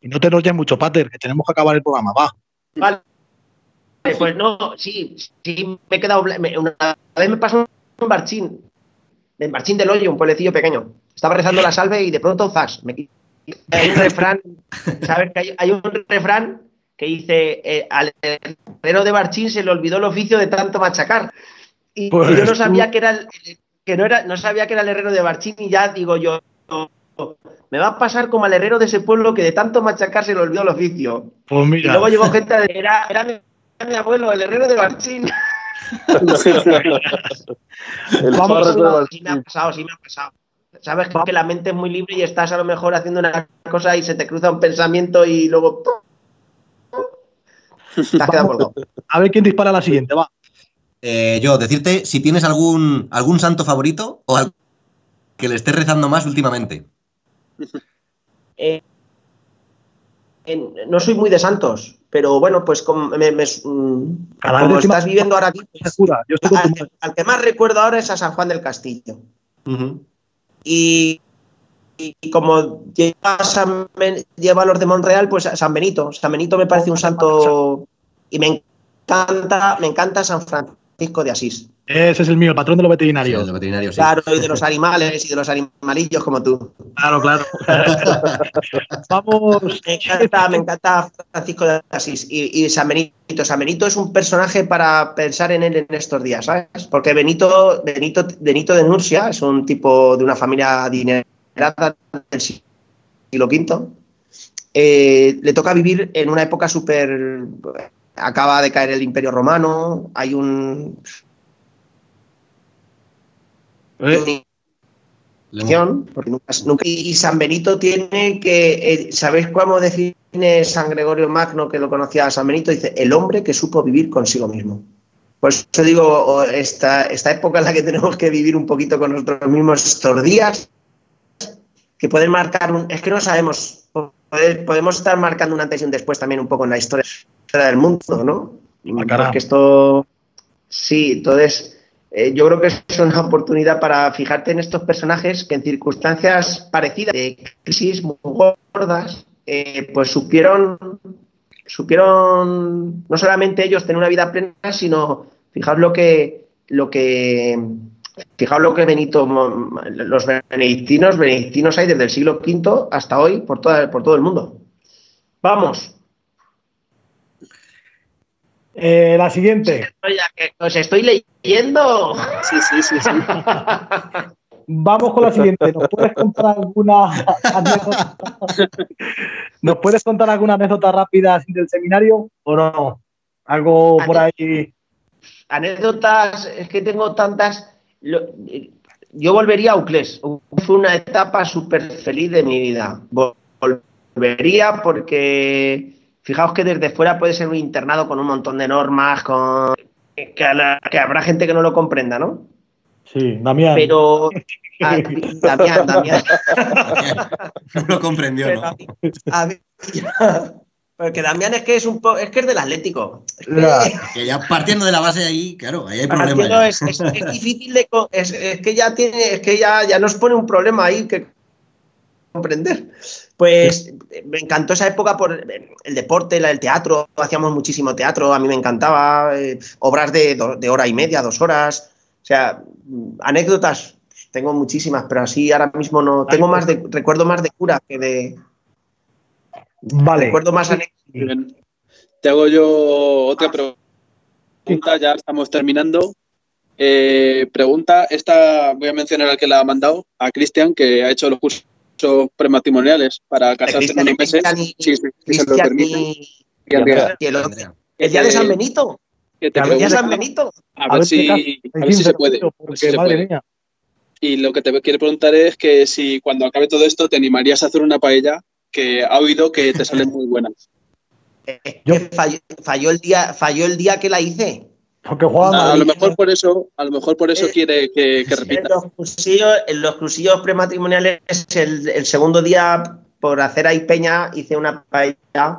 Y no te enrolles mucho, Pater, que tenemos que acabar el programa. Va. Vale. Pues no, sí, sí, me he quedado. me- una vez me pasó un barchín, del barchín del hoyo, un pueblecillo pequeño. Estaba rezando la salve y de pronto, zas, me hay un refrán, ¿sabes? Que hay, hay un refrán que dice, eh, al herrero de Barchín se le olvidó el oficio de tanto machacar. Y Pues yo no tú- sabía que era el, que no era, no sabía que era el herrero de Barchín y ya digo yo, me va a pasar como al herrero de ese pueblo que de tanto machacar se le olvidó el oficio. Pues Y mira, luego llegó gente de era, era mi, abuelo, el herrero de Barchín. El Vamos de Sí me ha pasado, sí me ha pasado. Sabes que, que la mente es muy libre y estás a lo mejor haciendo una cosa y se te cruza un pensamiento y luego te has quedado a ver quién dispara la siguiente, va. Eh, yo, decirte si tienes algún, algún santo favorito o al que le estés rezando más últimamente. Eh, en- no soy muy de santos, pero bueno, pues como, me- me- mm, como estás viviendo ahora pues, cura, yo estoy al, que más recuerdo ahora es a San Juan del Castillo. Y, y- y como lleva, a San Ben- lleva a los de Monreal, pues a San Benito. San Benito me parece un santo y me encanta, me encanta San Francisco de Asís. Ese es el mío, el patrón de los veterinarios. de veterinario, sí. Claro, y de los animales y de los animalillos como tú. Claro, claro. Vamos. Me encanta, me encanta Francisco de Asís y, y San Benito. San Benito es un personaje para pensar en él en estos días, ¿sabes? Porque Benito, Benito, Benito de Nursia es un tipo de una familia adinerada del siglo V. Eh, le toca vivir en una época súper. Acaba de caer el Imperio Romano, hay un. Eh, porque nunca, nunca- y San Benito tiene que, eh, ¿sabéis cómo define San Gregorio Magno que lo conocía a San Benito? Dice, el hombre que supo vivir consigo mismo. Por eso digo, esta, esta época en la que tenemos que vivir un poquito con nosotros mismos estos días, que pueden marcar un, es que no sabemos, poder- podemos estar marcando un antes y un después también un poco en la historia del mundo, ¿no? Porque esto, sí, entonces... Eh, yo creo que es una oportunidad para fijarte en estos personajes que en circunstancias parecidas, de crisis muy gordas, eh, pues supieron, supieron no solamente ellos tener una vida plena, sino fijaos lo que, lo que, fijaos lo que Benito, los benedictinos, benedictinos hay desde el siglo V hasta hoy por, toda, por todo el mundo. Vamos. Eh, la siguiente. Que os estoy leyendo. Sí, sí, sí, sí. Vamos con la siguiente. ¿Nos puedes contar alguna anécdota? ¿Nos puedes contar alguna anécdota rápida así del seminario o no? Algo por ahí. anécdotas, es que tengo tantas. Yo volvería a Uclés. Fue una etapa súper feliz de mi vida. Vol- Volvería porque fijaos que desde fuera puede ser un internado con un montón de normas, con que, a la- que habrá gente que no lo comprenda, ¿no? Sí, Damián. Pero ah, Damián, Damián. No lo comprendió, ¿no? Porque Damián es que es un po- es que es del Atlético. Es que- Ya. Que ya partiendo de la base ahí, claro, ahí hay problema. Partiendo ya. es, es- es difícil de es que ya tiene es que ya, ya nos pone un problema ahí que comprender pues me encantó esa época por el deporte el teatro hacíamos muchísimo teatro a mí me encantaba eh, obras de, de hora y media dos horas o sea mm, anécdotas tengo muchísimas pero así ahora mismo no tengo más de recuerdo más de cura que de Vale. recuerdo más anécdotas. Te hago yo otra pregunta, ya estamos terminando. Eh, pregunta, esta voy a mencionar al que la ha mandado, a Cristian, que ha hecho los cursos prematrimoniales para casarse en unos meses. Y- si se lo Cristian permite. y- Y Andrea, y el, día de San Eh, Benito que te A ver, el día de pregunta- San Benito a A ver si, a ver si se puede. a ver Porque, si se madre puede. mía. Y lo que te quiero preguntar es que si cuando acabe todo esto te animarías a hacer una paella que ha oído que te salen muy buenas. Yo- falló el día, falló el día que la hice. Porque juega A, Madrid. lo mejor por eso, a lo mejor por eso Eh, quiere que, que En repita. los cursillos, en los cursillos prematrimoniales, el, el segundo día, por hacer ahí peña, hice una paella.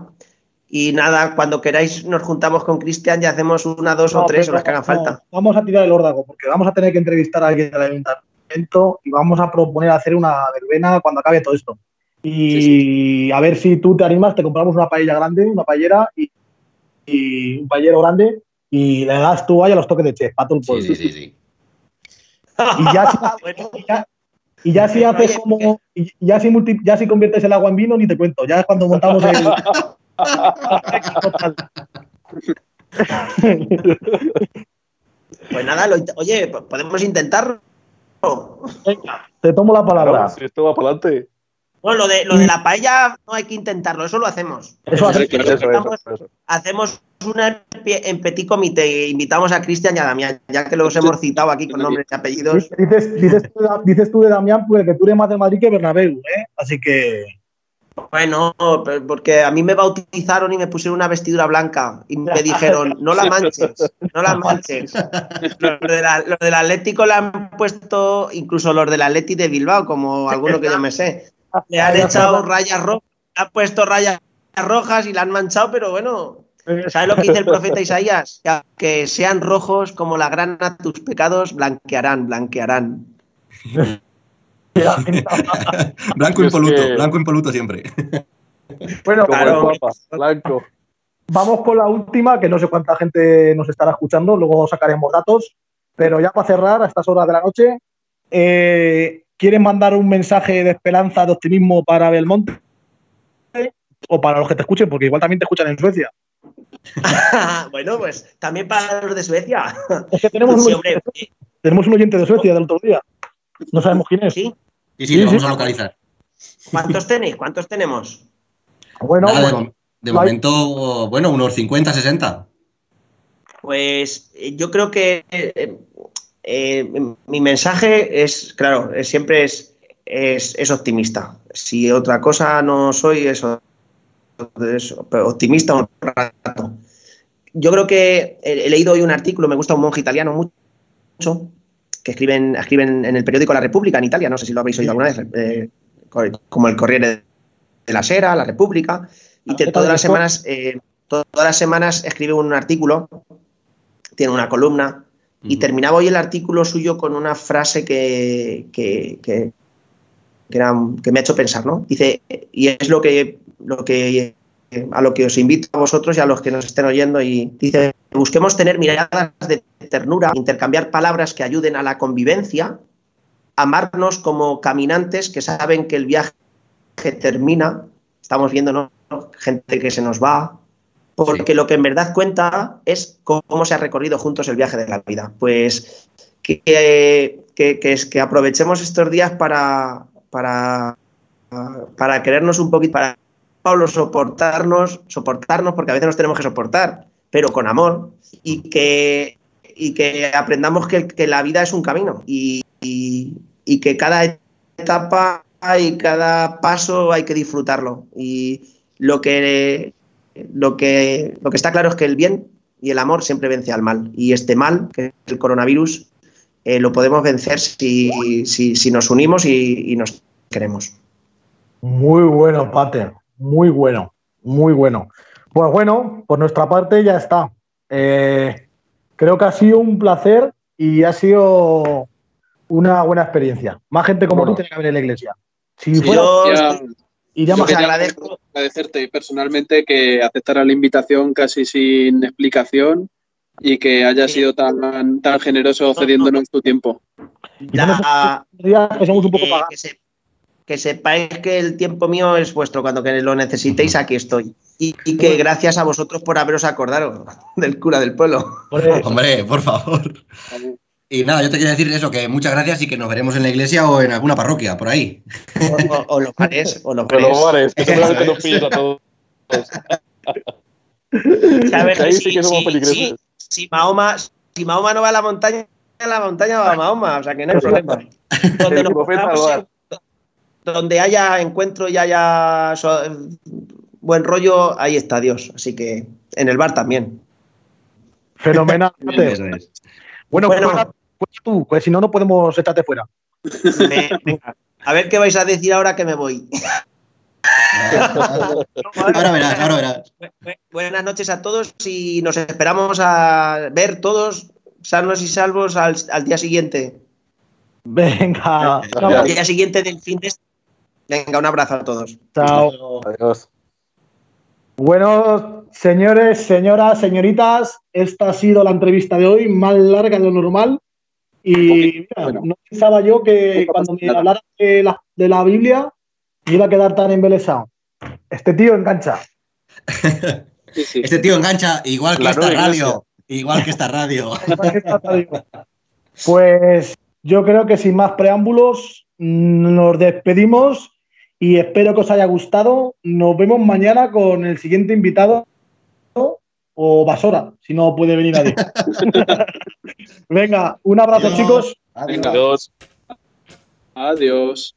Y nada, cuando queráis nos juntamos con Cristian y hacemos una, dos o No, tres o las que hagan no, falta. Vamos a tirar el órdago, porque vamos a tener que entrevistar a alguien del ayuntamiento y vamos a proponer hacer una verbena cuando acabe todo esto. Y a ver si tú te animas, te compramos una paella grande, una paellera y, y un paellero grande y le das tú ahí a los toques de chef para todo el Sí, pueblo. sí, sí, sí. Y ya si, Bueno, y ya- y ya si haces como. Y ya si, multi- ya si conviertes el agua en vino, ni te cuento. Ya es cuando montamos el. Pues nada, lo oye, po- podemos intentarlo. Venga, te tomo la palabra. Claro, si esto va para adelante. Bueno, lo de, lo de la paella no hay que intentarlo, eso lo hacemos. Eso hace- Eso, eso, eso, eso. Hacemos una en pie- en petit comité, invitamos a Cristian y a Damián, ya que los hemos citado aquí con nombres y apellidos. Dices, dices, tú, dices tú de Damián pues, que tú eres más de Madrid que Bernabéu, ¿eh? Así que. Bueno, porque a mí me bautizaron y me pusieron una vestidura blanca y me dijeron, no la manches, no la manches. Los, de la- los del Atlético le han puesto, incluso los del Atleti de Bilbao, como alguno que yo me sé, le han echado rayas rojas, han puesto rayas rojas y la han manchado, pero bueno, ¿sabes lo que dice el profeta Isaías? Que sean rojos como la grana, tus pecados blanquearán, blanquearán. Blanco impoluto, que- blanco impoluto siempre. bueno, Claro. Papa, blanco. vamos con la última, que no sé cuánta gente nos estará escuchando, luego sacaremos datos. Pero ya para cerrar, a estas horas de la noche, eh, ¿quieren mandar un mensaje de esperanza, de optimismo para Belmonte? O para los que te escuchen, porque igual también te escuchan en Suecia. bueno, pues también para los de Suecia. Es que tenemos, un, hombre, tenemos un oyente de Suecia del otro día. No sabemos quién es. ¿sí? Sí, sí, Sí, lo vamos sí. a localizar. ¿Cuántos tenéis? ¿Cuántos tenemos? Bueno, Nada, de, pues, de momento, bueno, unos 50, 60. Pues eh, yo creo que eh, eh, mi mensaje es, claro, siempre es, es, es optimista. Si otra cosa no soy, es, optimista un rato. Yo creo que he, he leído hoy un artículo, me gusta un monje italiano mucho, que escriben, escriben en el periódico La República en Italia, no sé si lo habéis oído alguna vez, eh, co- como el Corriere de la Sera, La República, y te- todas las semanas, eh, to- todas las semanas escribe un artículo, tiene una columna, y terminaba hoy el artículo suyo con una frase que, que, que- me ha hecho pensar, ¿no? Dice, y es lo que, lo que a lo que os invito a vosotros y a los que nos estén oyendo, y dice, busquemos tener miradas de ternura, intercambiar palabras que ayuden a la convivencia, amarnos como caminantes que saben que el viaje termina, estamos viendo gente que se nos va, porque lo que en verdad cuenta es cómo se ha recorrido juntos el viaje de la vida. Pues que, que, es- que aprovechemos estos días para, para, para querernos un poquito, para Pablo soportarnos, soportarnos, porque a veces nos tenemos que soportar, pero con amor, y que, y que aprendamos que, la vida es un camino y- y que cada etapa y cada paso hay que disfrutarlo. Y lo que, lo que, lo que está claro es que el bien y el amor siempre vence al mal. Y este mal, que es el coronavirus, eh, lo podemos vencer si, si, si nos unimos y, y nos queremos. Muy bueno, Pater. Muy bueno. Muy bueno. Pues bueno, por nuestra parte ya está. Eh, creo que ha sido un placer y ha sido una buena experiencia. Más gente como Bueno. tú tiene que haber en la iglesia. Si Sí, fuera, yo ya- yo más que- agradezco. agradecerte personalmente que aceptaras la invitación casi sin explicación y que hayas Sí. sido tan, tan generoso cediéndonos tu tiempo. Días que somos un poco eh, pagados. que, se- que sepáis que el tiempo mío es vuestro. Cuando que lo necesitéis, aquí estoy. Y, y que gracias a vosotros por haberos acordado del cura del pueblo. Hombre, Hombre, por favor. Y nada, yo te quería decir eso, que muchas gracias y que nos veremos en la iglesia o en alguna parroquia, por ahí. O, o- o los bares, o los bares. los bares, que seguramente nos pilles a todos. Sabes Ahí sí si- que somos si- peligrosos. si- si Mahoma, si Mahoma no va a la montaña, la montaña va a Mahoma, o sea que no hay problema. Donde, nos haya encuentro y haya so- buen rollo, ahí está Dios. Así que en el bar también. fenomenal. Pater. Eso es. Bueno, Bueno. Cuenta- cuenta tú, pues si no, no podemos echarte fuera. Me- venga, a ver qué vais a decir ahora que me voy. Ahora verás, ahora verás. Bu- Buenas noches a todos y nos esperamos a ver todos sanos y salvos al, al día siguiente. Venga, Al día siguiente del fin de este. Venga, un abrazo a todos. chao. Adiós. Bueno, señores, señoras, señoritas, esta ha sido la entrevista de hoy, más larga de lo normal. Y mira, Bueno. no pensaba yo que cuando me hablara de la, de la Biblia me iba a quedar tan embelesado. Este tío engancha. Sí, sí. Este tío engancha igual que La esta radio. Igual que esta radio. Pues yo creo que sin más preámbulos nos despedimos y espero que os haya gustado. Nos vemos mañana con el siguiente invitado o Basora, si no puede venir nadie. Venga, un abrazo Adiós. chicos. Adiós. Adiós. Adiós.